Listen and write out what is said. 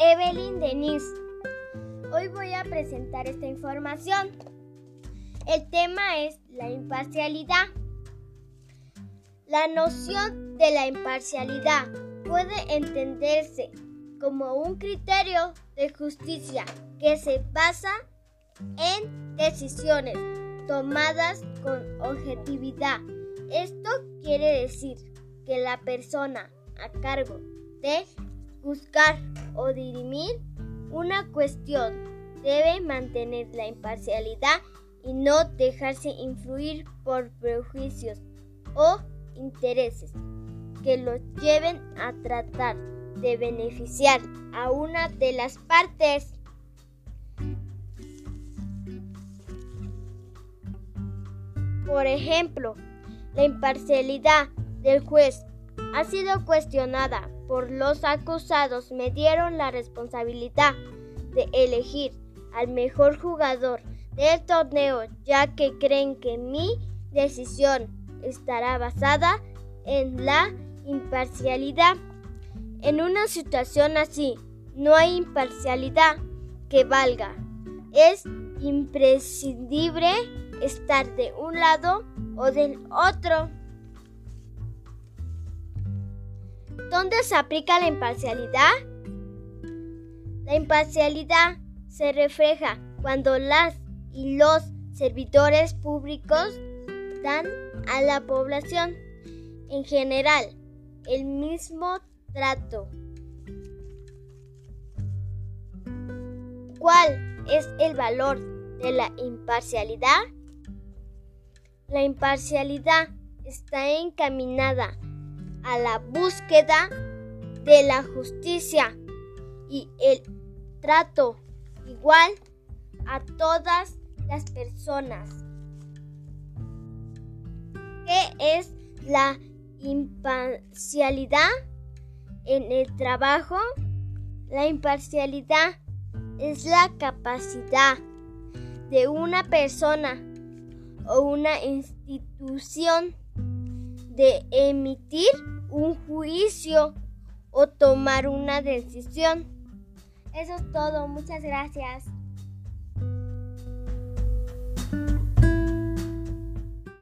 Evelyn Denise. Hoy voy a presentar esta información. El tema es la imparcialidad. La noción de la imparcialidad puede entenderse como un criterio de justicia que se basa en decisiones tomadas con objetividad. Esto quiere decir que la persona a cargo de juzgar o dirimir una cuestión debe mantener la imparcialidad y no dejarse influir por prejuicios o intereses que los lleven a tratar de beneficiar a una de las partes. Por ejemplo, la imparcialidad del juez ha sido cuestionada por los acusados. Me dieron la responsabilidad de elegir al mejor jugador del torneo ya que creen que mi decisión estará basada en la imparcialidad. En una situación así, no hay imparcialidad que valga. Es imprescindible estar de un lado o del otro. ¿Dónde se aplica la imparcialidad? La imparcialidad se refleja cuando las y los servidores públicos dan a la población en general el mismo trato. ¿Cuál es el valor de la imparcialidad? La imparcialidad está encaminada a la búsqueda de la justicia y el trato igual a todas las personas. ¿Qué es la imparcialidad en el trabajo? La imparcialidad es la capacidad de una persona o una institución de emitir un juicio o tomar una decisión. Eso es todo. Muchas gracias.